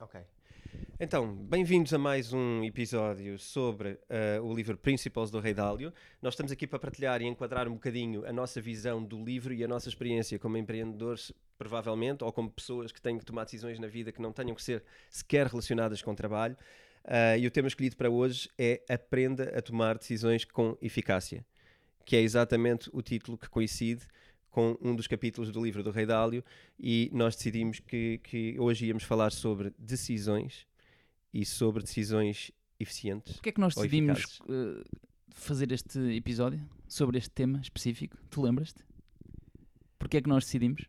Ok. Então, bem-vindos a mais um episódio sobre uh, o livro Principles do Rei Dálio. Nós estamos aqui para partilhar e enquadrar um bocadinho a nossa visão do livro e a nossa experiência como empreendedores, provavelmente, ou como pessoas que têm que tomar decisões na vida que não tenham que ser sequer relacionadas com trabalho. Uh, e o tema escolhido para hoje é Aprenda a tomar decisões com eficácia, que é exatamente o título que coincide com um dos capítulos do livro do Rei Dálio e nós decidimos que, que hoje íamos falar sobre decisões e sobre decisões eficientes. Porquê é que nós decidimos uh, fazer este episódio sobre este tema específico? Tu lembras-te? Porquê é que nós decidimos?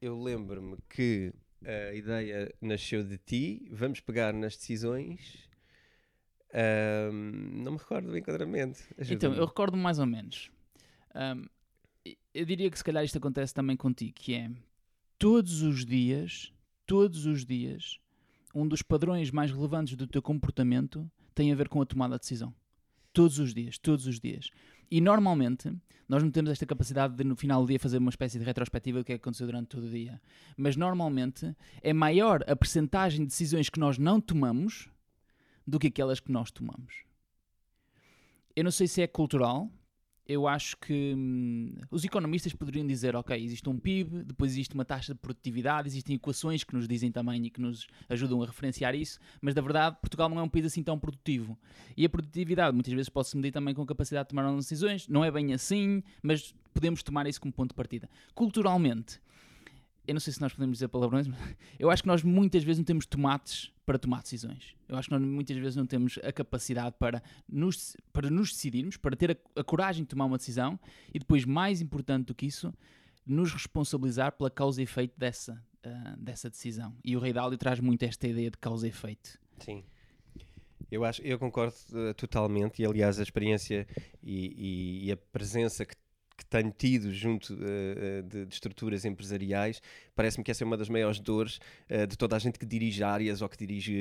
Eu lembro-me que a ideia nasceu de ti, vamos pegar nas decisões. Um, não me recordo do enquadramento. Então, eu recordo mais ou menos. Um, eu diria que se calhar isto acontece também contigo, que é todos os dias, todos os dias, um dos padrões mais relevantes do teu comportamento tem a ver com a tomada de decisão. Todos os dias, todos os dias. E normalmente, nós não temos esta capacidade de no final do dia fazer uma espécie de retrospectiva do que é que aconteceu durante todo o dia. Mas normalmente é maior a percentagem de decisões que nós não tomamos do que aquelas que nós tomamos. Eu não sei se é cultural, eu acho que hum, os economistas poderiam dizer, ok, existe um PIB, depois existe uma taxa de produtividade, existem equações que nos dizem também e que nos ajudam a referenciar isso, mas da verdade Portugal não é um país assim tão produtivo. E a produtividade muitas vezes pode-se medir também com a capacidade de tomar decisões, não é bem assim, mas podemos tomar isso como ponto de partida. Culturalmente, eu não sei se nós podemos dizer palavrões, mas eu acho que nós muitas vezes não temos tomates para tomar decisões. Eu acho que nós muitas vezes não temos a capacidade para nos, para nos decidirmos, para ter a, a coragem de tomar uma decisão e depois, mais importante do que isso, nos responsabilizar pela causa e efeito dessa, uh, dessa decisão. E o Rei Dálio traz muito esta ideia de causa e efeito. Sim. Eu, acho, eu concordo uh, totalmente, e aliás, a experiência e, e, e a presença que que tenho tido junto uh, de, de, estruturas empresariais, parece-me que essa é uma das maiores dores uh, de toda a gente que dirige áreas, ou que dirige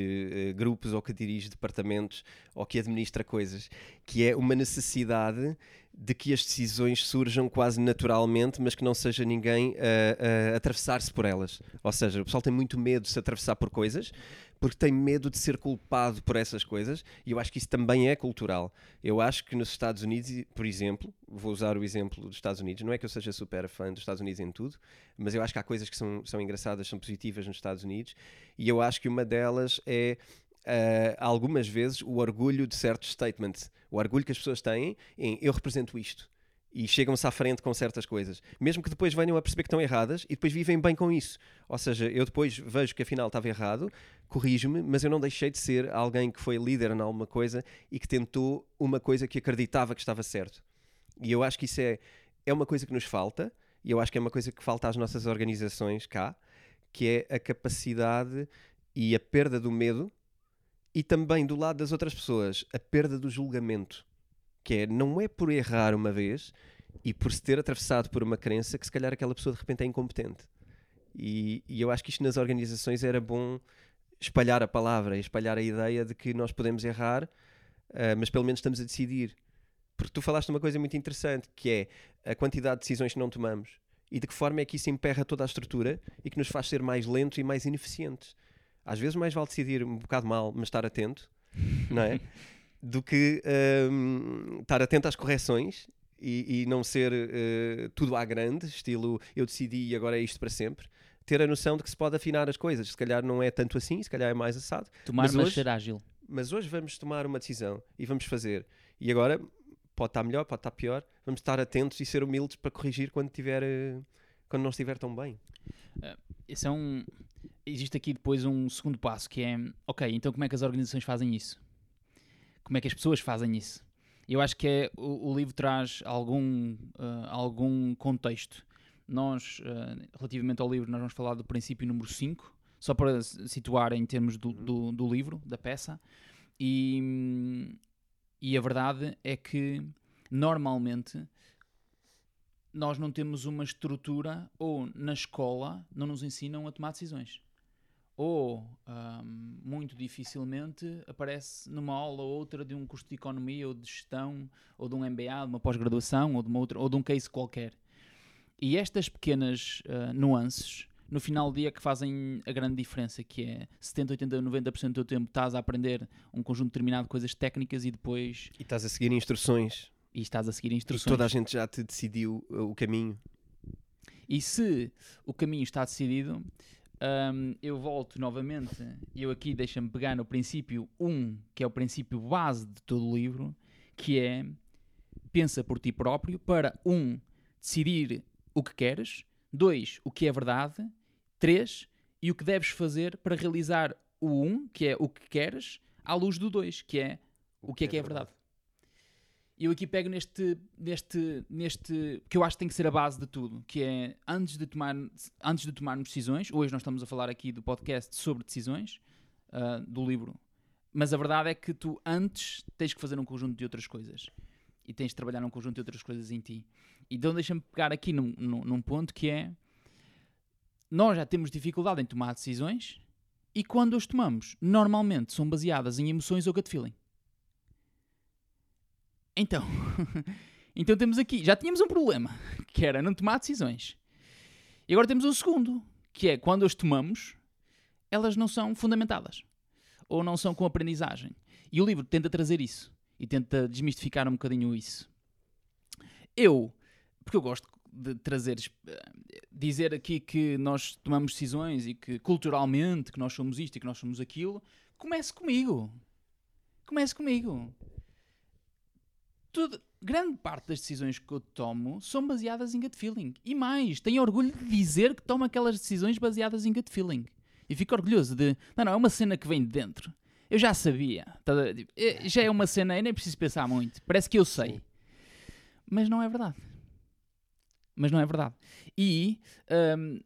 uh, grupos, ou que dirige departamentos, ou que administra coisas, que é uma necessidade de que as decisões surjam quase naturalmente, mas que não seja ninguém a, a atravessar-se por elas. Ou seja, o pessoal tem muito medo de se atravessar por coisas, porque tem medo de ser culpado por essas coisas, e eu acho que isso também é cultural. Eu acho que nos Estados Unidos, por exemplo, vou usar o exemplo dos Estados Unidos, não é que eu seja super fã dos Estados Unidos em tudo, mas eu acho que há coisas que são, são engraçadas, são positivas nos Estados Unidos, e eu acho que uma delas é Uh, algumas vezes o orgulho de certos statements, o orgulho que as pessoas têm em eu represento isto e chegam-se à frente com certas coisas, mesmo que depois venham a perceber que estão erradas e depois vivem bem com isso. Ou seja, eu depois vejo que afinal estava errado, corrijo-me, mas eu não deixei de ser alguém que foi líder em alguma coisa e que tentou uma coisa que acreditava que estava certo. E eu acho que isso é, é uma coisa que nos falta, e eu acho que é uma coisa que falta às nossas organizações cá, que é a capacidade e a perda do medo e também do lado das outras pessoas, a perda do julgamento que é não é por errar uma vez e por se ter atravessado por uma crença que se calhar aquela pessoa de repente é incompetente. E, e eu acho que isto nas organizações era bom espalhar a palavra, espalhar a ideia de que nós podemos errar, uh, mas pelo menos estamos a decidir. Porque tu falaste uma coisa muito interessante, que é a quantidade de decisões que não tomamos. E de que forma é que isso emperra toda a estrutura e que nos faz ser mais lentos e mais ineficientes. Às vezes mais vale decidir um bocado mal, mas estar atento, não é? do que um, estar atento às correções e, e não ser uh, tudo à grande, estilo eu decidi e agora é isto para sempre. Ter a noção de que se pode afinar as coisas. Se calhar não é tanto assim, se calhar é mais assado. Tomar, mas, mas hoje, ser ágil. Mas hoje vamos tomar uma decisão e vamos fazer. E agora pode estar melhor, pode estar pior. Vamos estar atentos e ser humildes para corrigir quando, tiver, uh, quando não estiver tão bem. Uh, esse é um. Existe aqui depois um segundo passo que é: ok, então como é que as organizações fazem isso? como é que as pessoas fazem isso. Eu acho que é, o, o livro traz algum, uh, algum contexto. Nós, uh, relativamente ao livro, nós vamos falar do princípio número 5, só para situar em termos do, do, do livro, da peça. E, e a verdade é que, normalmente, nós não temos uma estrutura ou na escola não nos ensinam a tomar decisões ou muito dificilmente aparece numa aula ou outra de um curso de economia ou de gestão ou de um MBA, de uma pós-graduação ou de uma outra ou de um case qualquer. E estas pequenas uh, nuances no final do dia que fazem a grande diferença, que é 70, 80, 90% do teu tempo estás a aprender um conjunto determinado de coisas técnicas e depois E estás a seguir instruções. e estás a seguir E instruções. toda a gente já te decidiu uh, o caminho. E se o caminho está decidido, hum, eu volto novamente. e Eu aqui deixa-me pegar no princípio 1, que é o princípio base de todo o livro, que é pensa por ti próprio para um decidir o que queres, dois o que é verdade, três e o que deves fazer para realizar o um, que é o que queres, à luz do dois, que é o que é que é verdade. E eu aqui pego neste, neste, neste, que eu acho que tem que ser a base de tudo, que é antes de, tomar, antes de tomarmos decisões, hoje nós estamos a falar aqui do podcast sobre decisões, ah, do livro, mas a verdade é que tu antes tens que fazer um conjunto de outras coisas e tens de trabalhar num conjunto de outras coisas em ti. Então deixa-me pegar aqui num, num, num ponto que é nós já temos dificuldade em tomar decisões e quando as tomamos, normalmente são baseadas em emoções ou gut feeling. Então, então temos aqui, já tínhamos um problema, que era não tomar decisões. E agora temos um segundo, que é quando as tomamos, elas não são fundamentadas ou não são com aprendizagem. E o livro tenta trazer isso e tenta desmistificar um bocadinho isso. Eu, porque eu gosto de trazer, eh, dizer aqui que nós tomamos decisões e que culturalmente que nós somos isto e que nós somos aquilo, comece comigo. Comece comigo. Tudo, grande parte das decisões que eu tomo são baseadas em gut feeling. E mais, tenho orgulho de dizer que tomo aquelas decisões baseadas em gut feeling. E fico orgulhoso de. Não, não, é uma cena que vem de dentro. Eu já sabia. Tá? Tipo, é- Já é uma cena, eu nem preciso pensar muito. Parece que eu sei. Sim. Mas não é verdade. Mas não é verdade. E hum,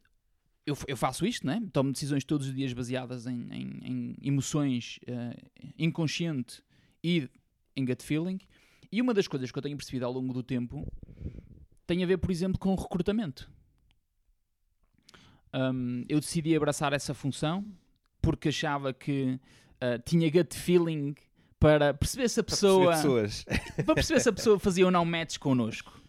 eu, eu faço isto, né? tomo decisões todos os dias baseadas em, em- em emoções eh, inconsciente e em gut feeling. E uma das coisas que eu tenho percebido ao longo do tempo tem a ver, por exemplo, com o recrutamento. Hum, eu decidi abraçar essa função porque achava que ah, tinha gut feeling para perceber se a Para pessoa pessoas. para perceber se a pessoa fazia ou não match connosco.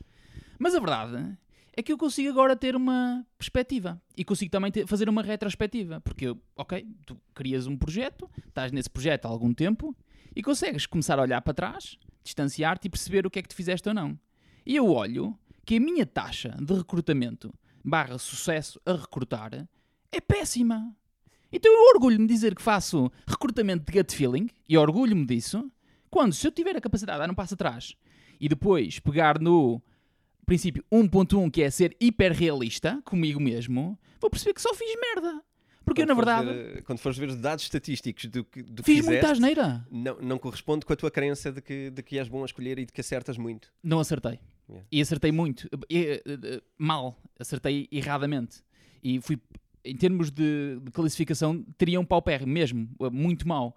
Mas a verdade é que eu consigo agora ter uma perspectiva e consigo também ter- fazer uma retrospectiva. Porque, eu, ok, tu crias um projeto, estás nesse projeto há algum tempo e consegues começar a olhar para trás, distanciar-te e perceber o que é que tu fizeste ou não. E eu olho que a minha taxa de recrutamento barra sucesso a recrutar é péssima. Então eu orgulho-me de dizer que faço recrutamento de gut feeling e orgulho-me disso quando, se eu tiver a capacidade de dar um passo atrás e depois pegar no princípio 1.1, que é ser hiperrealista comigo mesmo, vou perceber que só fiz merda. Porque eu, na Quando verdade, ver- quando fores ver os dados estatísticos do que, do que fiz fizeste, muita asneira. não, não corresponde com a tua crença de que, de que és bom a escolher e de que acertas muito. Não acertei. Yeah. E acertei muito. E, eh, eh, mal. Acertei erradamente. E fui, em termos de, de classificação, teria um paupérrimo mesmo. eh, Muito mal.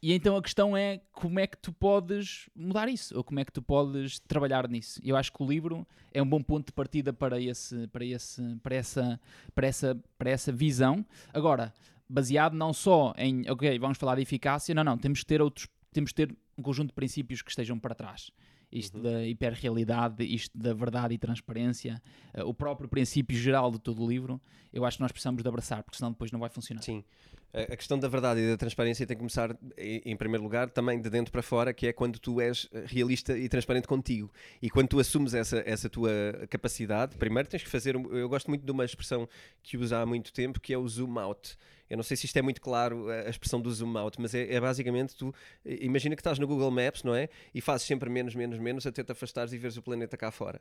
E então a questão é como é que tu podes mudar isso? Ou como é que tu podes trabalhar nisso? Eu acho que o livro é um bom ponto de partida para, esse, para, esse, para, essa, para, essa, para essa visão. Agora, baseado não só em, ok, vamos falar de eficácia, não, não, temos que ter outros, temos que ter um conjunto de princípios que estejam para trás. Isto da hiperrealidade, isto da verdade e transparência, eh, o próprio princípio geral de todo o livro, eu acho que nós precisamos de abraçar, porque senão depois não vai funcionar. Sim. A questão da verdade e da transparência tem que começar, em primeiro lugar, também de dentro para fora, que é quando tu és eh, realista e transparente contigo. E quando tu assumes essa, essa tua capacidade, primeiro tens que fazer. Eu gosto muito de uma expressão que usa há muito tempo, que é o zoom out. Eu não sei se isto é muito claro, a a expressão do zoom out, mas é, é basicamente tu. eh, Imagina que estás no Google Maps, não é? E fazes sempre menos, menos, menos, até te afastares e veres o planeta cá fora.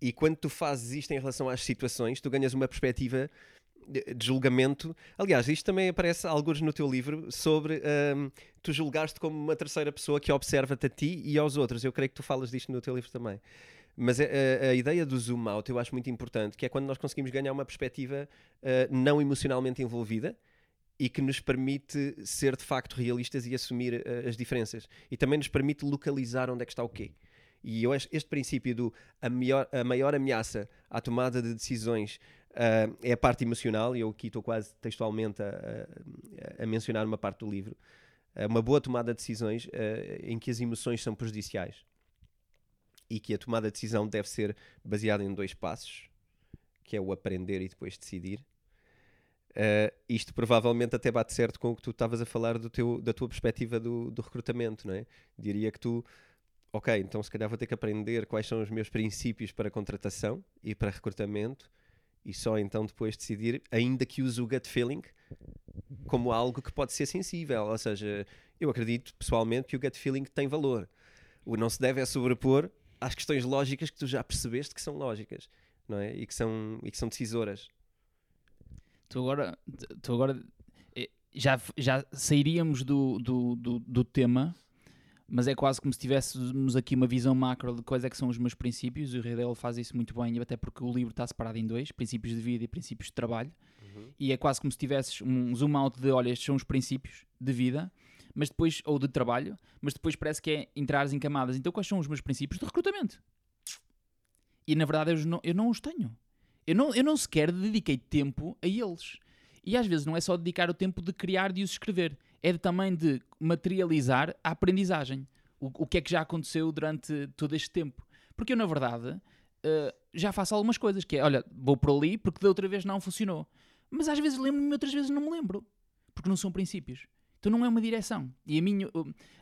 E quando tu fazes isto em relação às situações, tu ganhas uma perspectiva de de julgamento. Aliás, isto também aparece alguns no teu livro sobre hum, tu julgaste como uma terceira pessoa que observa-te a ti e aos outros. Eu creio que tu falas disto no teu livro também. Mas a, a- ideia do zoom out eu acho muito importante, que é quando nós conseguimos ganhar uma perspectiva ah, não emocionalmente envolvida e que nos permite ser de facto realistas e assumir ah, as diferenças. E também nos permite localizar onde é que está o quê. E eu acho este princípio do a maior, a maior ameaça à tomada de decisões ah, é a parte emocional, e eu aqui estou quase textualmente a, a- a mencionar uma parte do livro. Uma boa tomada de decisões em que as emoções são prejudiciais e que a tomada de decisão deve ser baseada em dois passos, que é o aprender e depois decidir. Uh, isto provavelmente até bate certo com o que tu estavas a falar do teu, da tua perspectiva do, do recrutamento, não é? Diria que tu, ok, então se calhar vou ter que aprender quais são os meus princípios para contratação e para recrutamento e só então depois decidir, ainda que use o gut feeling como algo que pode ser sensível. Ou seja, eu acredito pessoalmente que o gut feeling tem valor. O não se deve é sobrepor às questões lógicas que tu já percebeste que são lógicas, não é? E que são, e que são decisoras. Tu agora, tu agora eh, já, já sairíamos do, do, do, do tema, mas é quase como se tivéssemos aqui uma visão macro de quais é que são os meus princípios. O Redel faz isso muito bem, até porque o livro está separado em dois: princípios de vida e princípios de trabalho. Uhum. E é quase como se tivesses um zoom out de: olha, estes são os princípios de vida, mas depois, ou de trabalho, mas depois parece que é entrares em camadas. Então, quais são os meus princípios de recrutamento? E na verdade, eu não, eu não os tenho. Eu não, eu não sequer dediquei tempo a eles. E às vezes não é só dedicar o tempo de criar de os escrever, é de, também de materializar a aprendizagem. O, o que é que já aconteceu durante todo este tempo. Porque eu, na verdade, uh, já faço algumas coisas, que é, olha, vou por ali porque da outra vez não funcionou. Mas às vezes lembro-me, outras vezes não me lembro. Porque não são princípios. Então não é uma direção. E a, minha,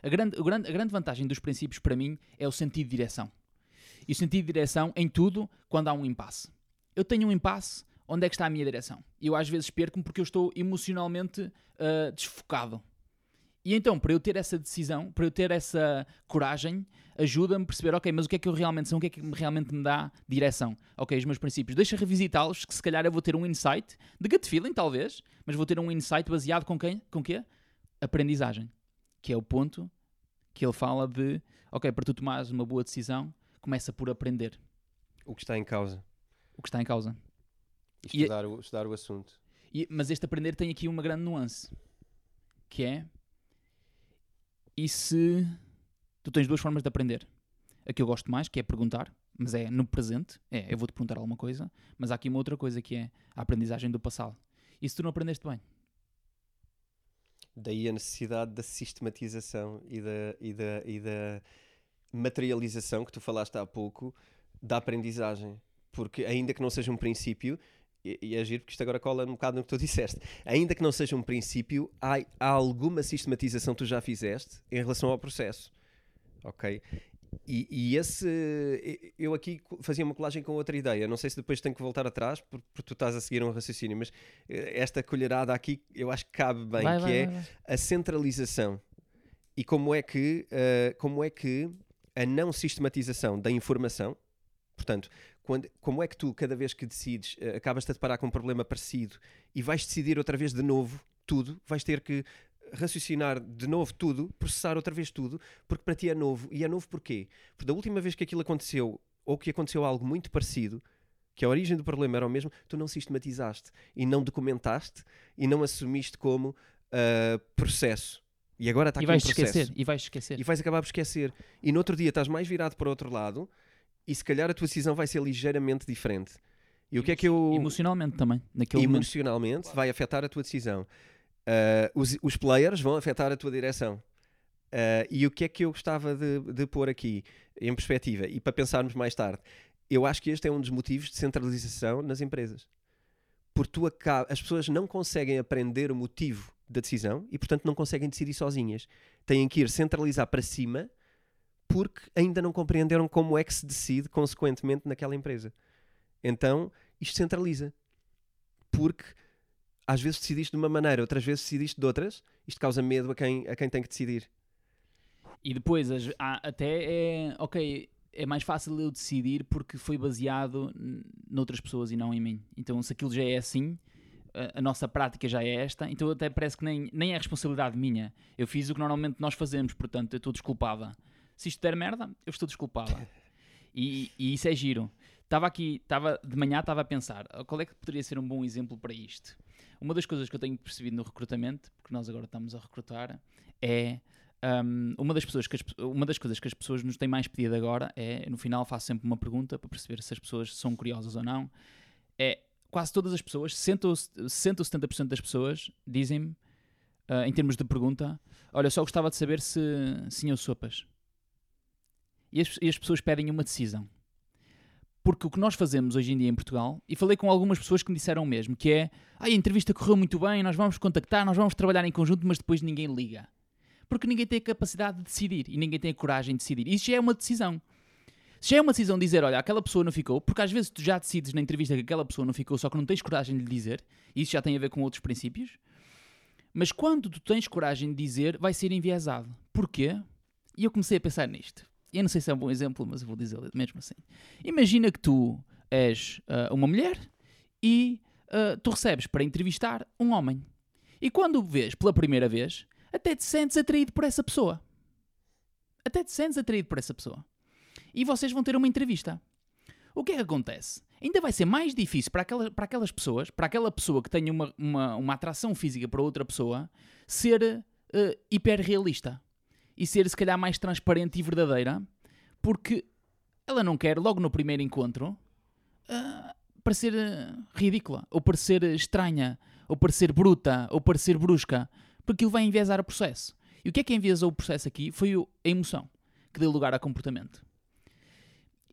a, grande, a, grande, a grande vantagem dos princípios para mim é o sentido de direção. E o sentido de direção em tudo quando há um impasse eu tenho um impasse, onde é que está a minha direção? Eu às vezes perco-me porque eu estou emocionalmente uh, desfocado. E então, para eu ter essa decisão, para eu ter essa coragem, ajuda-me a perceber, ok, mas o que é que eu realmente sou, o que é que realmente me dá direção? Ok, os meus princípios. Deixa revisitá-los, que se calhar eu vou ter um insight, de gut feeling talvez, mas vou ter um insight baseado com quem? Com quê? Aprendizagem. Que é o ponto que ele fala de, ok, para tu tomares uma boa decisão, começa por aprender. O que está em causa o que está em causa. E estudar, e, o, estudar o assunto. E, mas este aprender tem aqui uma grande nuance, que é e se tu tens duas formas de aprender. A que eu gosto mais, que é perguntar, mas é no presente, é eu vou-te perguntar alguma coisa, mas há aqui uma outra coisa que é a aprendizagem do passado. E se tu não aprendeste bem? Daí a necessidade da sistematização e da, e da, e da materialização que tu falaste há pouco da aprendizagem porque ainda que não seja um princípio, e, agir, porque isto agora cola um bocado no que tu disseste, ainda que não seja um princípio, há, há alguma sistematização que tu já fizeste em relação ao processo. Ok? E, e, esse. Eu aqui fazia uma colagem com outra ideia. Não sei se depois tenho que voltar atrás, porque, tu estás a seguir um raciocínio, mas eh, esta colherada aqui eu acho que cabe bem, vai, que vai, é vai, a centralização. E como é que, uh, como é que a não sistematização da informação, portanto, quando, como é que tu, cada vez que decides, uh, acabas-te a deparar com um problema parecido e vais decidir outra vez de novo tudo, vais ter que raciocinar de novo tudo, processar outra vez tudo, porque para ti é novo. E é novo porquê? Porque da última vez que aquilo aconteceu, ou que aconteceu algo muito parecido, que a origem do problema era o mesmo, tu não sistematizaste e não documentaste e não assumiste como uh, processo. E agora está aqui e vais um processo. Esquecer, e vais esquecer. E vais acabar por esquecer. E no outro dia estás mais virado para o outro lado e se calhar a tua decisão vai ser ligeiramente diferente. E o que é que eu. Emocionalmente também. Naquele Emocionalmente momento. vai afetar a tua decisão. Uh, os, os, players vão afetar a tua direção. Uh, e o que é que eu gostava de, de pôr aqui em perspectiva e para pensarmos mais tarde? Eu acho que este é um dos motivos de centralização nas empresas. Porque tu acaba, as pessoas não conseguem aprender o motivo da decisão e, portanto, não conseguem decidir sozinhas. Têm que ir centralizar para cima porque ainda não compreenderam como é que se decide consequentemente naquela empresa. Então, isto centraliza. Porque às vezes decidiste de uma maneira, outras vezes decidiste de outras, isto causa medo a quem, a quem tem que decidir. E depois, até é, ok, é mais fácil eu decidir porque foi baseado noutras pessoas e não em mim. Então, se aquilo já é assim, a, a nossa prática já é esta, então até parece que nem, nem é responsabilidade minha. Eu fiz o que normalmente nós fazemos, portanto, eu estou desculpada se isto der merda, eu estou desculpado. E, e isso é giro. Estava aqui, estava de manhã estava a pensar, qual é que poderia ser um bom exemplo para isto? Uma das coisas que eu tenho percebido no recrutamento, porque nós agora estamos a recrutar, é um, uma, das pessoas que as, uma das coisas que as pessoas nos têm mais pedido agora é, no final faço sempre uma pergunta para perceber se as pessoas são curiosas ou não, é quase todas as pessoas, 60 ou 70% das pessoas dizem-me, uh, em termos de pergunta, olha, só gostava de saber se ou sopas. E as, e as pessoas pedem uma decisão. Porque o que nós fazemos hoje em dia em Portugal, e falei com algumas pessoas que me disseram mesmo, que é ah, a entrevista correu muito bem, nós vamos contactar, nós vamos trabalhar em conjunto, mas depois ninguém liga. Porque ninguém tem a capacidade de decidir e ninguém tem a coragem de decidir. Isso já é uma decisão. Se já é uma decisão dizer, olha, aquela pessoa não ficou, porque às vezes tu já decides na entrevista que aquela pessoa não ficou, só que não tens coragem de lhe dizer, e isso já tem a ver com outros princípios. Mas quando tu tens coragem de dizer, vai ser enviesado. Porquê? E eu comecei a pensar nisto. Eu não sei se é um bom exemplo, mas eu vou dizer mesmo assim. Imagina que tu és uh, uma mulher e uh, tu recebes para entrevistar um homem. E quando o vês pela primeira vez, até te sentes atraído por essa pessoa. Até te sentes atraído por essa pessoa. E vocês vão ter uma entrevista. O que é que acontece? Ainda vai ser mais difícil para, aquela, para aquelas pessoas, para aquela pessoa que tenha uma, uma, uma atração física para outra pessoa, ser uh, hiperrealista e ser se calhar mais transparente e verdadeira, porque ela não quer, logo no primeiro encontro, uh, parecer uh, ridícula, ou parecer estranha, ou parecer bruta, ou parecer brusca, porque aquilo vai enviesar o processo. E o que é que enviesou o processo aqui foi a emoção que deu lugar a comportamento.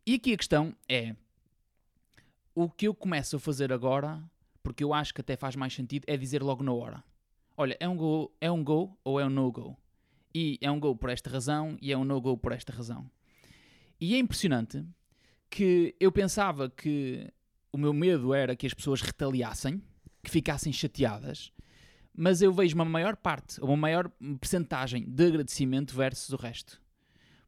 E aqui a questão é: o que eu começo a fazer agora, porque eu acho que até faz mais sentido, é dizer logo na hora: olha, é um go, é um go ou é um no-go? E é um go por esta razão e é um no-go por esta razão. E é impressionante que eu pensava que o meu medo era que as pessoas retaliassem, que ficassem chateadas, mas eu vejo uma maior parte, uma maior percentagem de agradecimento versus o resto.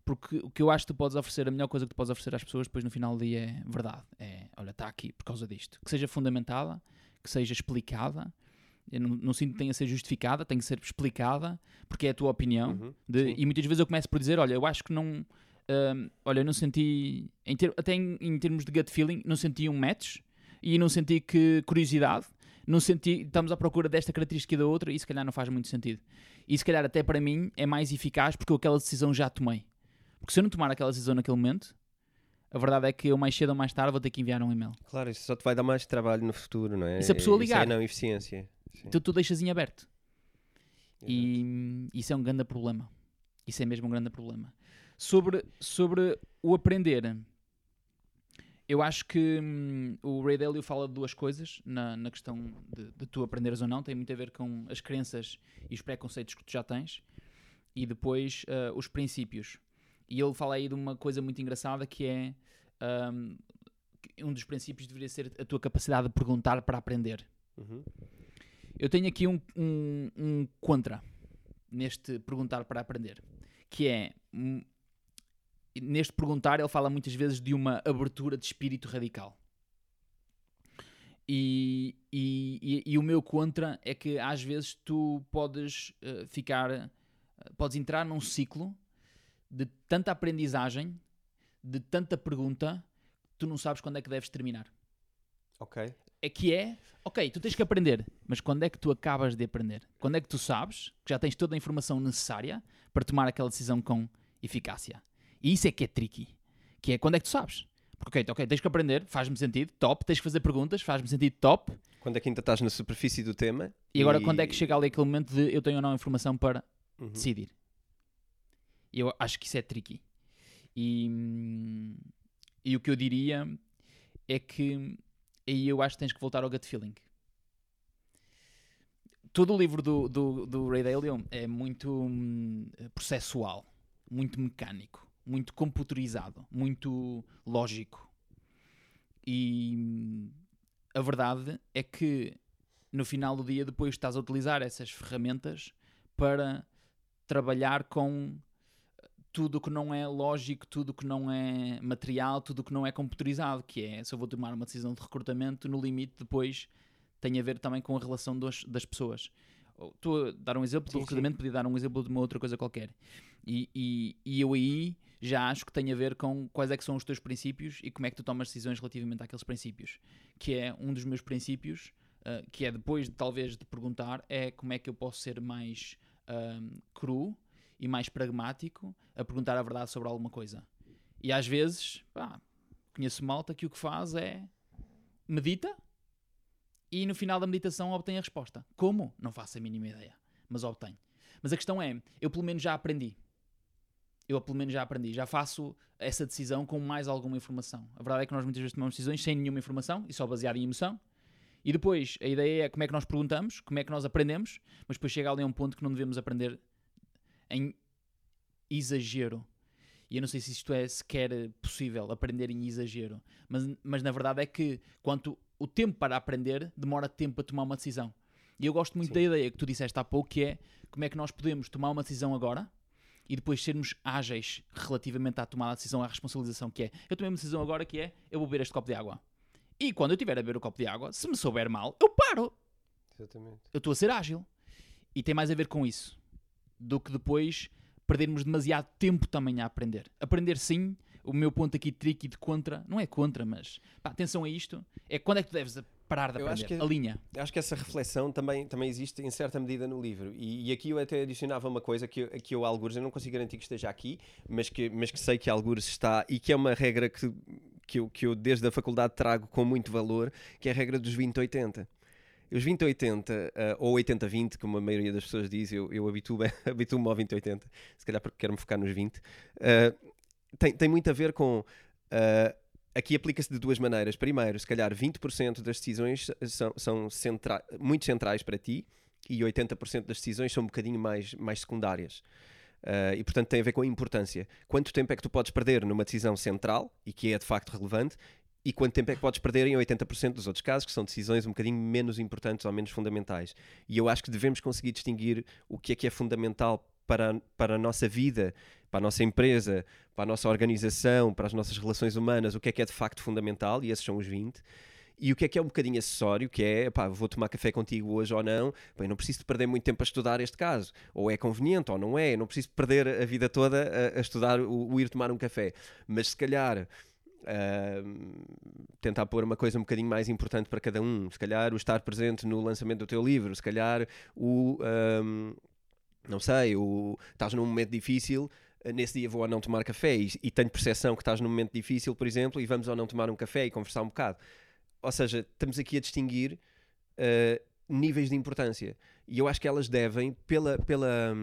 Porque o que eu acho que tu podes oferecer, a melhor coisa que tu podes oferecer às pessoas depois no final do dia é verdade. É, olha, está aqui por causa disto. Que seja fundamentada, que seja explicada, eu não, não, sinto que tenha a ser justificada, tem que ser explicada, porque é a tua opinião. Uhum, de, e muitas vezes eu começo por dizer: Olha, eu acho que não. Um, olha, eu não senti. Em ter, até em, em, termos de gut feeling, não senti um match e não senti que curiosidade. Não senti. Estamos à procura desta característica e da outra e se calhar não faz muito sentido. E se calhar até para mim é mais eficaz porque eu aquela decisão já tomei. Porque se eu não tomar aquela decisão naquele momento, a verdade é que eu mais cedo ou mais tarde vou ter que enviar um e-mail. Claro, isso só te vai dar mais trabalho no futuro, não é? E se a pessoa ligar? Isso é não eficiência. Então tu deixas em aberto. Exato. E isso é um grande problema. Isso é mesmo um grande problema. Sobre, sobre o aprender, eu acho que hum, o Ray Dalio fala de duas coisas na, na questão de, de, tu aprenderes ou não. Tem muito a ver com as crenças e os preconceitos que tu já tens e depois uh, os princípios. E ele fala aí de uma coisa muito engraçada que é um, um dos princípios deveria ser a tua capacidade de perguntar para aprender. Uhum. Eu tenho aqui um, um, um, contra neste perguntar para aprender, que é hum, neste perguntar ele fala muitas vezes de uma abertura de espírito radical. E, e, e, o meu contra é que às vezes tu podes uh, ficar, uh, podes entrar num ciclo de tanta aprendizagem, de tanta pergunta, tu não sabes quando é que deves terminar. Ok. É que é, ok, tu tens que aprender, mas quando é que tu acabas de aprender? Quando é que tu sabes que já tens toda a informação necessária para tomar aquela decisão com eficácia? E isso é que é tricky. Que é quando é que tu sabes? Porque, ok, tens que aprender, faz-me sentido, top. Tens que fazer perguntas, faz-me sentido, top. Quando é que ainda estás na superfície do tema? E, e, agora, quando é que chega ali aquele momento de eu tenho ou não informação para uhum. decidir? Eu acho que isso é tricky. E, e o que eu diria é que aí eu acho que tens que voltar ao gut feeling. Todo o livro do, do, do Ray Dalio é muito hum, processual, muito mecânico, muito computerizado, muito lógico. E hum, a verdade é que no final do dia depois estás a utilizar essas ferramentas para trabalhar com tudo o que não é lógico, tudo o que não é material, tudo o que não é computerizado, que é, se eu vou tomar uma decisão de recrutamento, no limite depois tem a ver também com a relação dos, das pessoas. Estou a dar um exemplo sim, do recrutamento, podia dar um exemplo de uma outra coisa qualquer. E, e, e, eu aí já acho que tem a ver com quais é que são os teus princípios e como é que tu tomas decisões relativamente àqueles princípios. Que é um dos meus princípios, uh, que é depois de talvez de perguntar, é como é que eu posso ser mais uh, cru e mais pragmático a perguntar a verdade sobre alguma coisa. E às vezes, pá, conheço malta que o que faz é medita e no final da meditação obtém a resposta. Como? Não faço a mínima ideia, mas obtém. Mas a questão é, eu pelo menos já aprendi. eu pelo menos já aprendi, já faço essa decisão com mais alguma informação. A verdade é que nós muitas vezes tomamos decisões sem nenhuma informação e só baseado em emoção. E depois a ideia é como é que nós perguntamos, como é que nós aprendemos, mas depois chega ali a um ponto que não devemos aprender em exagero. E eu não sei se isto é sequer possível, aprender em exagero. Mas, mas na verdade é que quanto o tempo para aprender demora tempo a tomar uma decisão. E eu gosto muito Sim. da ideia que tu disseste há pouco, que é como é que nós podemos tomar uma decisão agora e depois sermos ágeis relativamente à tomada de decisão, à responsabilização, que é, eu tomei uma decisão agora que é, eu vou beber este copo de água. E quando eu estiver a beber o copo de água, se me souber mal, eu paro. Exatamente. Eu estou a ser ágil. E tem mais a ver com isso do que depois perdermos demasiado tempo também a aprender. Aprender sim, o meu ponto aqui tricky de contra, não é contra, mas pá, atenção a isto, é quando é que tu deves parar de Eu acho aprender. que- A linha. Acho que essa reflexão também, também existe em certa medida no livro. E, e aqui eu até adicionava uma coisa que, eu- que eu, algures, eu não consigo garantir que esteja aqui, mas que, mas que sei que algures está e que é uma regra que, que, eu, que eu desde a faculdade trago com muito valor, que é a regra dos 20-80. Os 20-80, eh, ou 80-20, como a maioria das pessoas diz, eu, eu habituo-me habituo ao 20-80, se calhar porque quero-me focar nos 20, eh, tem, tem muito a ver com. eh, aqui aplica-se de duas maneiras. Primeiro, se calhar 20% das decisões são, são centra- muito centrais para ti e 80% das decisões são um bocadinho mais, mais secundárias. Eh, e portanto tem a ver com a importância. Quanto tempo é que tu podes perder numa decisão central e que é de facto relevante? E quanto tempo é que podes perder em 80% dos outros casos, que são decisões um bocadinho menos importantes ou menos fundamentais? E eu acho que devemos conseguir distinguir o que é que é fundamental para, para a nossa vida, para a nossa empresa, para a nossa organização, para as nossas relações humanas, o que é que é de facto fundamental, e esses são os 20, e o que é que é um bocadinho acessório, que é, pá, vou tomar café contigo hoje ou não, bem, não preciso de perder muito tempo a estudar este caso, ou é conveniente ou não é, não preciso de perder a vida toda a, a estudar o, o ir tomar um café, mas se calhar ahm, tentar pôr uma coisa um bocadinho mais importante para cada um, se calhar o estar presente no lançamento do teu livro, se calhar o, ahm, não sei, o, estás num momento difícil, eh, nesse dia vou ou não tomar café e, e tenho percepção que estás num momento difícil, por exemplo, e vamos ou não tomar um café e conversar um bocado. Ou seja, estamos aqui a distinguir eh, níveis de importância. E eu acho que elas devem, pela, pela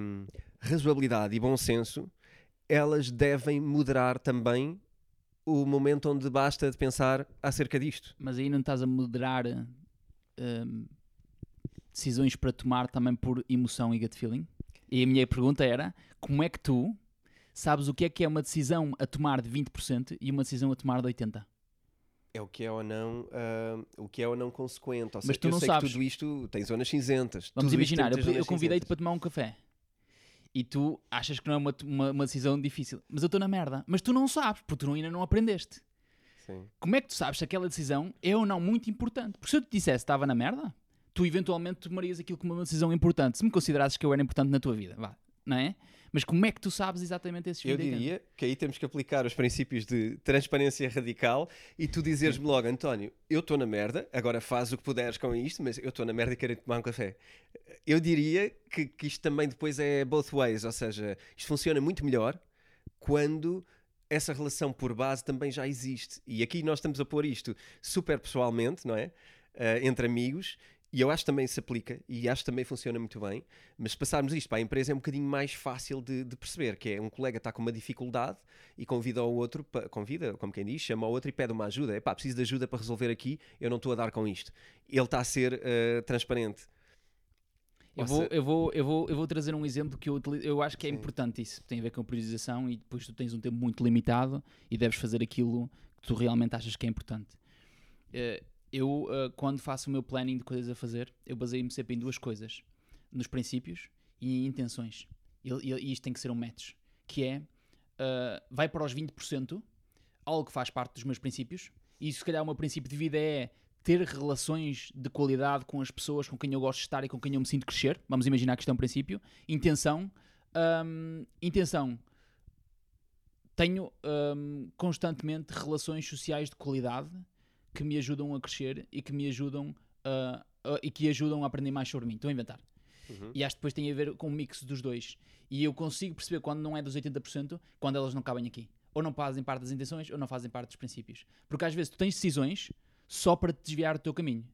razoabilidade e bom senso, elas devem moderar também o momento onde basta de pensar acerca disto. Mas aí não estás a moderar hum, decisões para tomar também por emoção e gut feeling? E a minha pergunta era: como é que tu sabes o que é que é uma decisão a tomar de 20% e uma decisão a tomar de 80%? É o que é ou não, ah, o que é ou não consequente. Ou Mas seja, tu eu não sei sabes. que tudo isto tem zonas cinzentas. Vamos imaginar, eu, eu convidei-te para tomar um café e tu achas que não é uma, uma, uma decisão difícil, mas eu estou na merda. Mas tu não sabes, porque tu ainda não aprendeste. Sim. Como é que tu sabes se aquela decisão é ou não muito importante? Porque se eu te dissesse que estava na merda, tu eventualmente tomarias aquilo como uma decisão importante. Se me considerasses que eu era importante na tua vida, vá, não é? Mas como é que tu sabes exatamente esses Eu 20 diria que aí temos que aplicar os princípios de transparência radical e tu dizeres-me logo, António, eu estou na merda, agora faz o que puderes com isto, mas eu estou na merda e quero tomar um café. Eu diria que, que isto também depois é both ways, ou seja, isto funciona muito melhor quando essa relação por base também já existe. E aqui nós estamos a pôr isto super pessoalmente, não é? Eh, entre amigos, e eu acho que também se aplica e acho que também funciona muito bem. Mas se passarmos isto para a empresa é um bocadinho mais fácil de, de perceber, que é um colega está com uma dificuldade e convida o outro, convida, como quem diz, chama o outro e pede uma ajuda. Epá, preciso de ajuda para resolver aqui, eu não estou a dar com isto. Ele está a ser eh, transparente. Eu Ou vou, eu, vou, eu, vou, eu vou trazer um exemplo que eu, utili- eu acho que é Sim. importante isso. Tem a ver com a priorização e depois tu tens um tempo muito limitado e deves fazer aquilo que tu realmente achas que é importante. Eh, eu, eh, quando faço o meu planning de coisas a fazer, eu baseio-me sempre em duas coisas: nos princípios e em intenções. E, e- isto tem que ser um match, que é eh, vai para os 20%, algo que faz parte dos meus princípios, e se calhar o meu princípio de vida é ter relações de qualidade com as pessoas com quem eu gosto de estar e com quem eu me sinto crescer. Vamos imaginar que isto é um princípio. Intenção. hum, intenção. Tenho hum, constantemente relações sociais de qualidade que me ajudam a crescer e que me ajudam a- a- e que ajudam a aprender mais sobre mim. Estou a inventar. Uhum. E acho que depois tem a ver com o mix dos dois. E eu consigo perceber quando não é dos 80%, quando elas não cabem aqui. Ou não fazem parte das intenções, ou não fazem parte dos princípios. Porque às vezes tu tens decisões só para te desviar do teu caminho.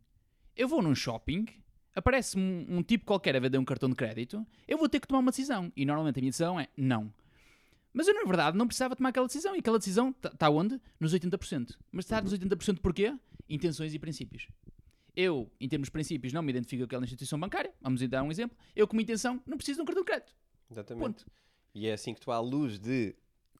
Eu vou num shopping, aparece um, um tipo qualquer a vender um cartão de crédito, eu vou ter que tomar uma decisão. E normalmente a minha decisão é não. Mas eu, na verdade, não precisava tomar aquela decisão. E aquela decisão está onde? Nos 80%. Mas está nos 80% porquê? Intenções e princípios. Eu, em termos de princípios, não me identifico com aquela instituição bancária. Vamos dar um exemplo. Eu, como intenção, não preciso de um cartão de crédito. Exatamente. Ponto. E é assim que tu, à luz de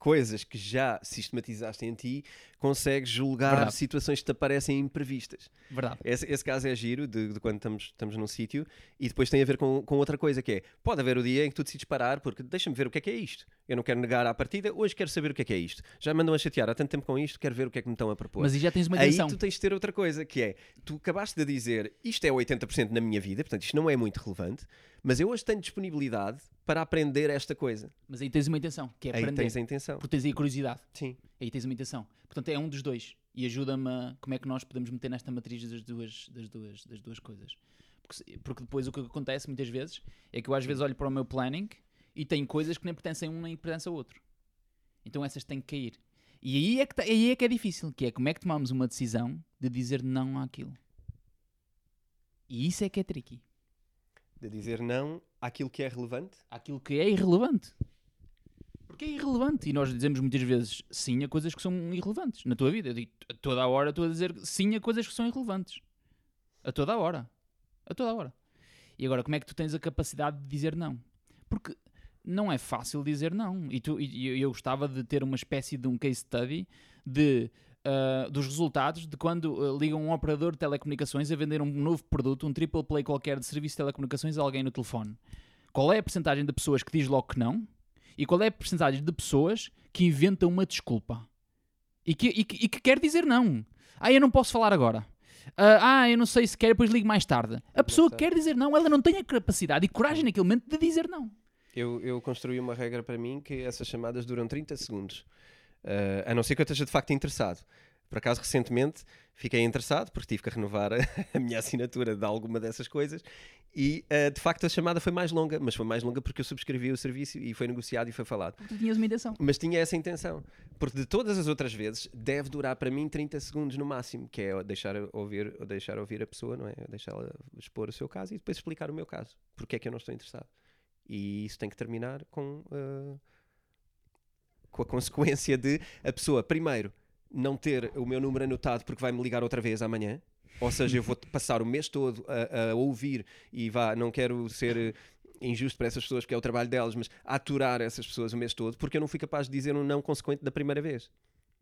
coisas que já sistematizaste em ti, consegues julgar Verdade. situações que te aparecem imprevistas. Verdade. Esse, esse caso é giro, de, de quando estamos, estamos num sítio, e depois tem a ver com, com outra coisa, que é, pode haver o dia em que tu decides parar, porque deixa-me ver o que é que é isto. Eu não quero negar à partida, hoje quero saber o que é que é isto. Já me andam a chatear há tanto tempo com isto, quero ver o que é que me estão a propor. Mas aí já tens uma Aí tu tens de ter outra coisa, que é, tu acabaste de dizer, isto é 80% na minha vida, portanto isto não é muito relevante, mas eu hoje tenho disponibilidade para aprender esta coisa. Mas aí tens uma intenção, que é Aí aprender. tens a intenção. Porque tens aí a curiosidade. Sim. Aí tens uma intenção. Portanto, é um dos dois. E ajuda-me a como é que nós podemos meter nesta matriz das duas, das duas, das duas coisas. Porque, porque depois o que acontece muitas vezes é que eu às vezes olho para o meu planning e tenho coisas que nem pertencem a um nem pertencem a outro. Então essas têm que cair. E aí é que, tá- aí é que é difícil, que é como é que tomamos uma decisão de dizer não àquilo. E isso é que é tricky. De dizer não àquilo que é relevante. Àquilo que é irrelevante. Porque é irrelevante. E nós dizemos muitas vezes sim a coisas que são irrelevantes. Na tua vida, eu digo a toda a hora estou a dizer sim a coisas que são irrelevantes. A toda a hora. A toda a hora. E agora, como é que tu tens a capacidade de dizer não? Porque não é fácil dizer não. E, tu, e eu gostava de ter uma espécie de um case study de, ah, dos resultados de quando ah, liga um operador de telecomunicações a vender um novo produto, um triple play qualquer de serviço de telecomunicações a alguém no telefone. Qual é a percentagem de pessoas que diz logo que não? E qual é a percentagem de pessoas que inventam uma desculpa? E que, e que, e que quer dizer não. Ah, eu não posso falar agora. Ah, ah, eu não sei se quer, depois ligo mais tarde. A pessoa que quer dizer não, ela não tem a capacidade e coragem naquele momento de dizer não. Eu, eu construí uma regra para mim que essas chamadas duram 30 segundos. Ah, a não ser que eu esteja de facto interessado. Por acaso, recentemente, fiquei interessado porque tive que renovar a, a minha assinatura de alguma dessas coisas e ah, de facto a chamada foi mais longa, mas foi mais longa porque eu subscrevi o serviço e foi negociado e foi falado. Porque tu tinhas uma intenção. Mas tinha essa intenção. Porque de todas as outras vezes, deve durar para mim 30 segundos no máximo, que é deixar ouvir, deixar ouvir a pessoa, não é? Deixá-la expor o seu caso e depois explicar o meu caso. Porque é que eu não estou interessado. E isso tem que terminar com, ah, com a consequência de a pessoa, primeiro, não ter o meu número anotado porque vai-me ligar outra vez amanhã. Ou seja, eu vou passar o mês todo a, a ouvir e vá, não quero ser eh, injusto para essas pessoas, porque é o trabalho delas, mas aturar essas pessoas o mês todo, porque eu não fui capaz de dizer um não consequente da primeira vez.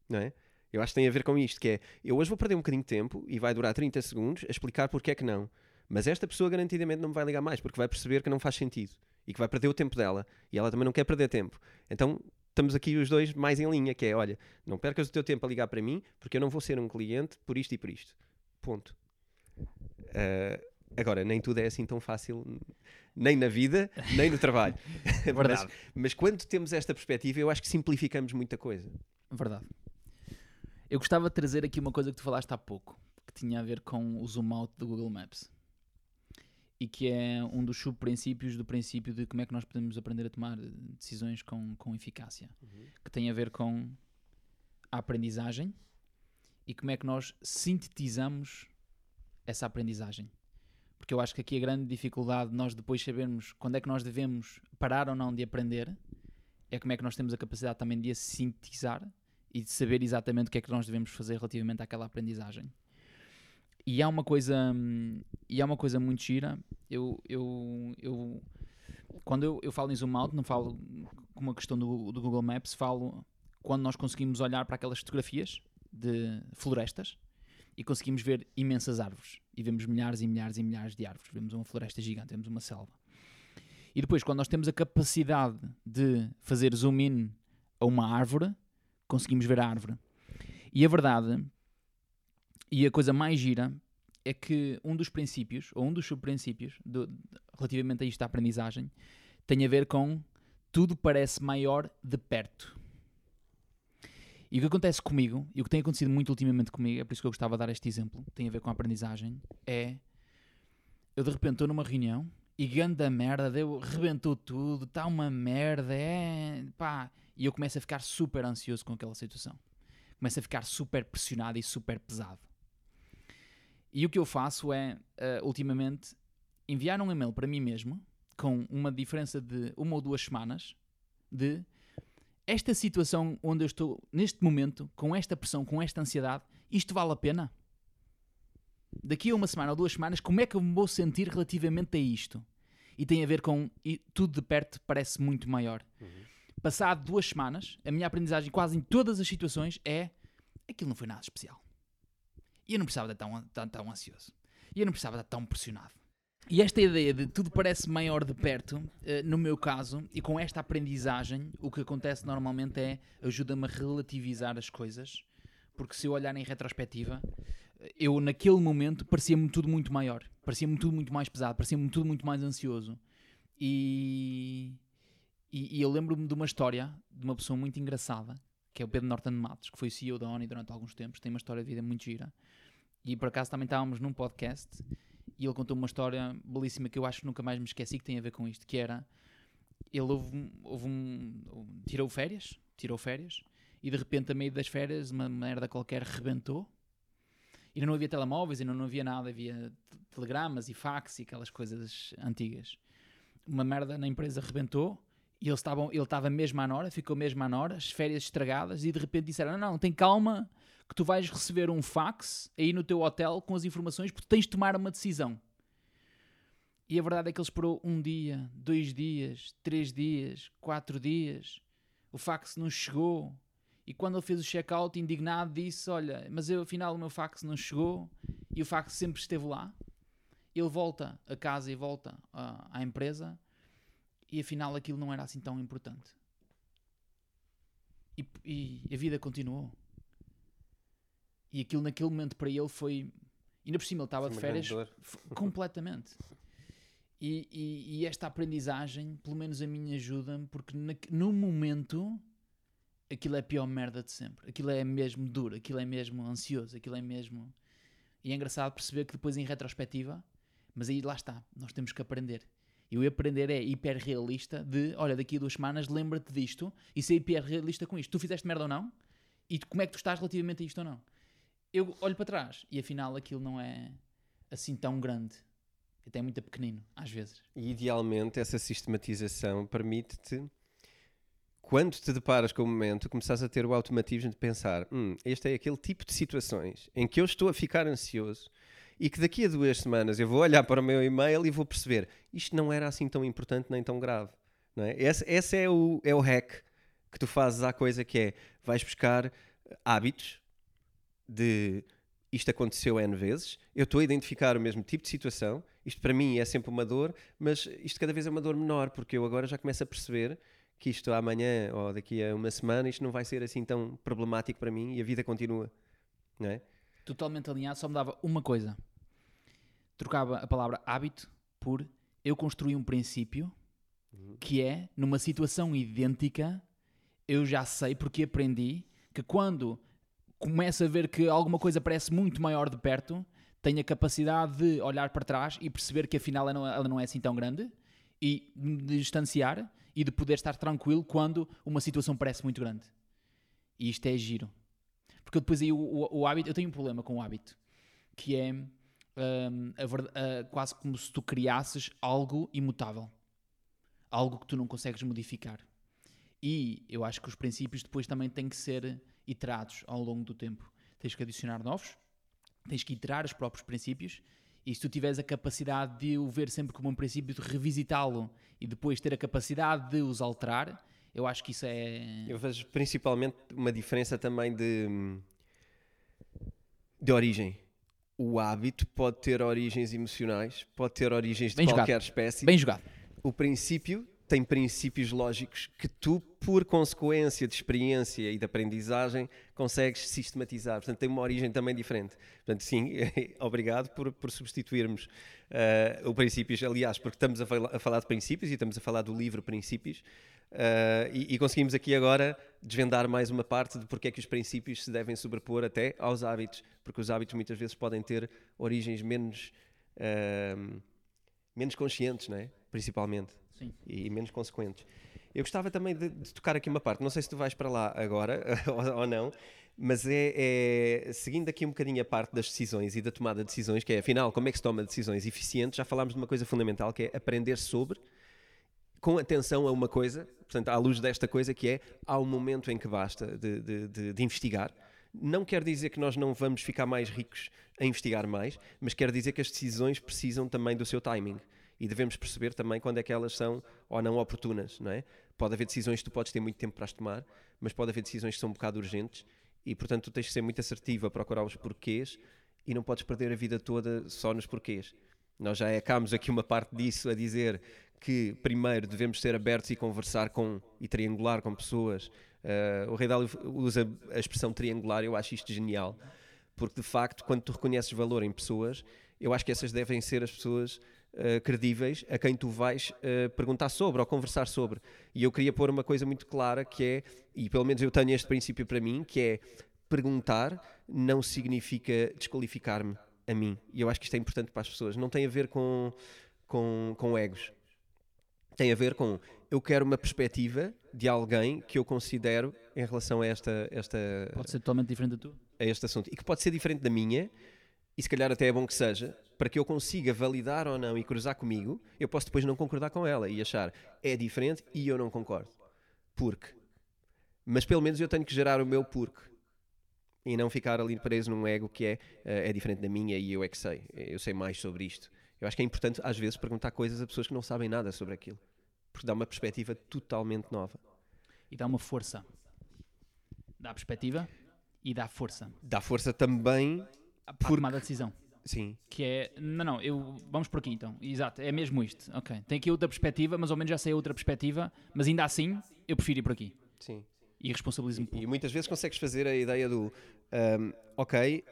Não é? Eu acho que tem a ver com isto, que é, eu hoje vou perder um bocadinho de tempo e vai durar 30 segundos a explicar porque é que não. Mas esta pessoa garantidamente não me vai ligar mais, porque vai perceber que não faz sentido e que vai perder o tempo dela e ela também não quer perder tempo. Então estamos aqui os dois mais em linha, que é, olha, não percas o teu tempo a ligar para mim, porque eu não vou ser um cliente por isto e por isto. Ponto. Ah, agora, nem tudo é assim tão fácil, nem na vida, nem no trabalho. Verdade. mas, mas quando temos esta perspectiva, eu acho que simplificamos muita coisa. Verdade. Eu gostava de trazer aqui uma coisa que tu falaste há pouco, que tinha a ver com o zoom out do Google Maps. E que é um dos subprincípios do princípio de como é que nós podemos aprender a tomar decisões com, com eficácia. Que tem a ver com a aprendizagem e como é que nós sintetizamos essa aprendizagem. Porque eu acho que aqui a grande dificuldade de nós depois sabermos quando é que nós devemos parar ou não de aprender é como é que nós temos a capacidade também de a sintetizar e de saber exatamente o que é que nós devemos fazer relativamente àquela aprendizagem. E há uma coisa, hum, e há uma coisa muito gira. Eu, eu, eu quando eu, eu falo em zoom out, não falo com uma questão do, do Google Maps, falo quando nós conseguimos olhar para aquelas fotografias de florestas e conseguimos ver imensas árvores e vemos milhares e milhares e milhares de árvores. Vemos uma floresta gigante, vemos uma selva. E depois, quando nós temos a capacidade de fazer zoom in a uma árvore, conseguimos ver a árvore. E a verdade, e a coisa mais gira, é que um dos princípios, ou um dos subprincípios, do, relativamente a isto da aprendizagem, tem a ver com tudo parece maior de perto. E o que acontece comigo, e o que tem acontecido muito ultimamente comigo, é por isso que eu gostava de dar este exemplo, tem a ver com a aprendizagem, é eu de repente estou numa reunião e ganda merda, deu, rebentou tudo, está uma merda, é pá, e eu começo a ficar super ansioso com aquela situação. Começo a ficar super pressionado e super pesado. E o que eu faço é, eh, ultimamente, enviar um e-mail para mim mesmo, com uma diferença de uma ou duas semanas, de esta situação onde eu estou, neste momento, com esta pressão, com esta ansiedade, isto vale a pena? Daqui a uma semana ou duas semanas, como é que eu me vou sentir relativamente a isto? E tem a ver com e tudo de perto parece muito maior. Uhum. Passado duas semanas, a minha aprendizagem quase em todas as situações é aquilo não foi nada especial. E eu não precisava estar tão, tão, tão ansioso. E eu não precisava estar tão pressionado. E esta ideia de tudo parece maior de perto, eh, no meu caso, e com esta aprendizagem, o que acontece normalmente é ajuda-me a relativizar as coisas, porque se eu olhar em retrospectiva, eu naquele momento parecia-me tudo muito maior, parecia-me tudo muito mais pesado, parecia-me tudo muito mais ansioso. E, e, e eu lembro-me de uma história de uma pessoa muito engraçada, que é o Pedro Norton Matos, que foi CEO da ONI durante alguns tempos, tem uma história de vida muito gira. E por acaso também estávamos num podcast e ele contou uma história belíssima que eu acho que nunca mais me esqueci que tem a ver com isto, que era ele houve, houve um, tirou férias, tirou férias e de repente a meio das férias uma merda qualquer rebentou e não havia telemóveis e não havia nada, havia telegramas e fax e aquelas coisas antigas. Uma merda na empresa rebentou e eles estavam, ele estava mesmo à hora, ficou mesmo à hora, as férias estragadas e de repente disseram: Não, não, tem calma, que tu vais receber um fax aí no teu hotel com as informações porque tens de tomar uma decisão. E a verdade é que ele esperou um dia, dois dias, três dias, quatro dias. O fax não chegou. E quando ele fez o check-out, indignado, disse: Olha, mas eu, afinal o meu fax não chegou. E o fax sempre esteve lá. Ele volta a casa e volta uh, à empresa. E afinal aquilo não era assim tão importante. E, e a vida continuou. E aquilo naquele momento para ele foi. Ainda por cima ele estava de férias. Completamente. E, e, e, esta aprendizagem, pelo menos a mim, ajuda-me, porque na, no momento aquilo é a pior merda de sempre. Aquilo é mesmo duro, aquilo é mesmo ansioso, aquilo é mesmo. E é engraçado perceber que depois em retrospectiva, mas aí lá está, nós temos que aprender. E o aprender é hiperrealista de, olha, daqui a duas semanas lembra-te disto e ser hiperrealista com isto. Tu fizeste merda ou não? E como é que tu estás relativamente a isto ou não? eu olho para trás e afinal aquilo não é assim tão grande. Até é muito pequenino, às vezes. E idealmente essa sistematização permite-te, quando te deparas com o momento, começares a ter o automatismo de pensar: hum, este é aquele tipo de situações em que eu estou a ficar ansioso e que daqui a duas semanas eu vou olhar para o meu e-mail e vou perceber isto não era assim tão importante nem tão grave. Não é? Esse, esse é, o, é o hack que tu fazes à coisa que é vais buscar hábitos de isto aconteceu N vezes, eu estou a identificar o mesmo tipo de situação, isto para mim é sempre uma dor, mas isto cada vez é uma dor menor, porque eu agora já começo a perceber que isto amanhã ou daqui a uma semana isto não vai ser assim tão problemático para mim e a vida continua, não é? Totalmente alinhado, só me dava uma coisa. Trocava a palavra hábito por eu construí um princípio uhum. que é, numa situação idêntica, eu já sei porque aprendi que quando começa a ver que alguma coisa parece muito maior de perto, tem a capacidade de olhar para trás e perceber que afinal ela não, ela não é assim tão grande e de distanciar e de poder estar tranquilo quando uma situação parece muito grande. E isto é giro. Porque depois aí o, o, o hábito, eu tenho um problema com o hábito, que é um, a, a, quase como se tu criasses algo imutável. Algo que tu não consegues modificar. E eu acho que os princípios depois também têm que ser iterados ao longo do tempo. Tens que adicionar novos, tens que iterar os próprios princípios, e se tu tiveres a capacidade de o ver sempre como um princípio, de revisitá-lo e depois ter a capacidade de os alterar, eu acho que isso é. Eu vejo principalmente uma diferença também de, de origem. O hábito pode ter origens emocionais, pode ter origens de Bem qualquer jogado. espécie. Bem jogado. O princípio tem princípios lógicos que tu, por consequência de experiência e de aprendizagem, consegues sistematizar. Portanto, tem uma origem também diferente. Portanto, sim, obrigado por, por substituirmos uh, o princípios. Aliás, porque estamos a, a, falar de princípios e estamos a falar do livro Princípios. Uh, e, e, conseguimos aqui agora desvendar mais uma parte de porque é que os princípios se devem sobrepor até aos hábitos, porque os hábitos muitas vezes podem ter origens menos, uh, menos conscientes, não é? principalmente. Sim. e menos consequentes. Eu gostava também de, de, tocar aqui uma parte, não sei se tu vais para lá agora ou, ou não, mas é, é, seguindo aqui um bocadinho a parte das decisões e da tomada de decisões, que é afinal como é que se toma decisões eficientes, já falámos de uma coisa fundamental que é aprender sobre com atenção a uma coisa, portanto, à luz desta coisa que é, há um momento em que basta de, de, de, de investigar. Não quer dizer que nós não vamos ficar mais ricos a investigar mais, mas quer dizer que as decisões precisam também do seu timing. E devemos perceber também quando é que elas são ou não oportunas, não é? Pode haver decisões que tu podes ter muito tempo para as tomar, mas pode haver decisões que são um bocado urgentes e, portanto, tu tens que ser muito assertivo a procurar os porquês e não podes perder a vida toda só nos porquês. Nós já acámos aqui uma parte disso a dizer que primeiro devemos ser abertos e conversar com e triangular com pessoas. Uh, o Rei Dálio usa a expressão triangular, eu acho isto genial, porque de facto, quando tu reconheces valor em pessoas, eu acho que essas devem ser as pessoas uh, credíveis a quem tu vais uh, perguntar sobre ou conversar sobre. E eu queria pôr uma coisa muito clara que é, e pelo menos eu tenho este princípio para mim, que é perguntar não significa desqualificar-me a mim. E eu acho que isto é importante para as pessoas. Não tem a ver com, com, com egos tem a ver com eu quero uma perspectiva de alguém que eu considero em relação a esta, esta pode ser totalmente diferente da tua a este assunto. E que pode ser diferente da minha e se calhar até é bom que seja para que eu consiga validar ou não e cruzar comigo eu posso depois não concordar com ela e achar é diferente e eu não concordo. Porque. Mas pelo menos eu tenho que gerar o meu porque. E não ficar ali preso num ego que é eh, é diferente da minha e eu é que sei. Eu sei mais sobre isto eu acho que é importante, às vezes, perguntar coisas a pessoas que não sabem nada sobre aquilo. Porque dá uma perspectiva totalmente nova. E dá uma força. Dá perspectiva e dá força. Dá força também. Para por... tomar a decisão. Sim. Que é, não, não, eu, vamos por aqui então. Exato, é mesmo isto. Ok. Tem aqui outra perspectiva, mas ao menos já sei outra perspectiva, mas ainda assim eu prefiro ir por aqui. Sim. E responsabilizo-me E, e muitas vezes consegues fazer a ideia do, um, ok,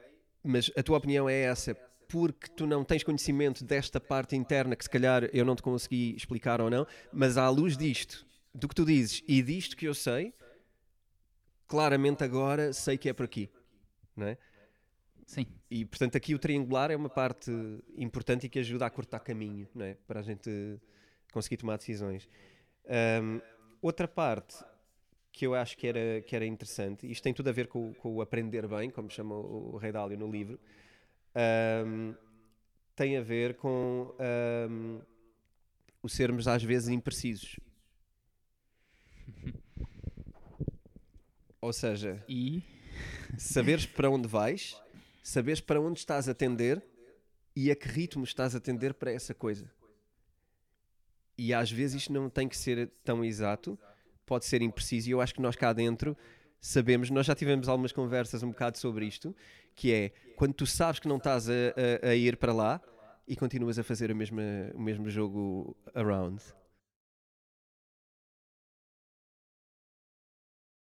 mas a tua opinião é essa porque tu não tens conhecimento desta parte interna que se calhar eu não te consegui explicar ou não, mas à luz disto, do que tu dizes e disto que eu sei, claramente agora sei que é por aqui, não é? Sim. E portanto aqui o triangular é uma parte importante e que ajuda a cortar caminho, não é? Para a gente conseguir tomar decisões. Um, outra parte que eu acho que era, que era interessante, isto tem tudo a ver com, com o aprender bem, como chama o Rei Dálio no livro, um, tem a ver com um, o sermos às vezes imprecisos. Ou seja, e saberes para onde vais, saberes para onde estás a tender e a que ritmo estás a tender para essa coisa. E às vezes isto não tem que ser tão exato, pode ser impreciso, e eu acho que nós cá dentro sabemos, nós já tivemos algumas conversas um bocado sobre isto, que é quando tu sabes que não estás a, a, a ir para lá e continuas a fazer o mesmo, o mesmo jogo around.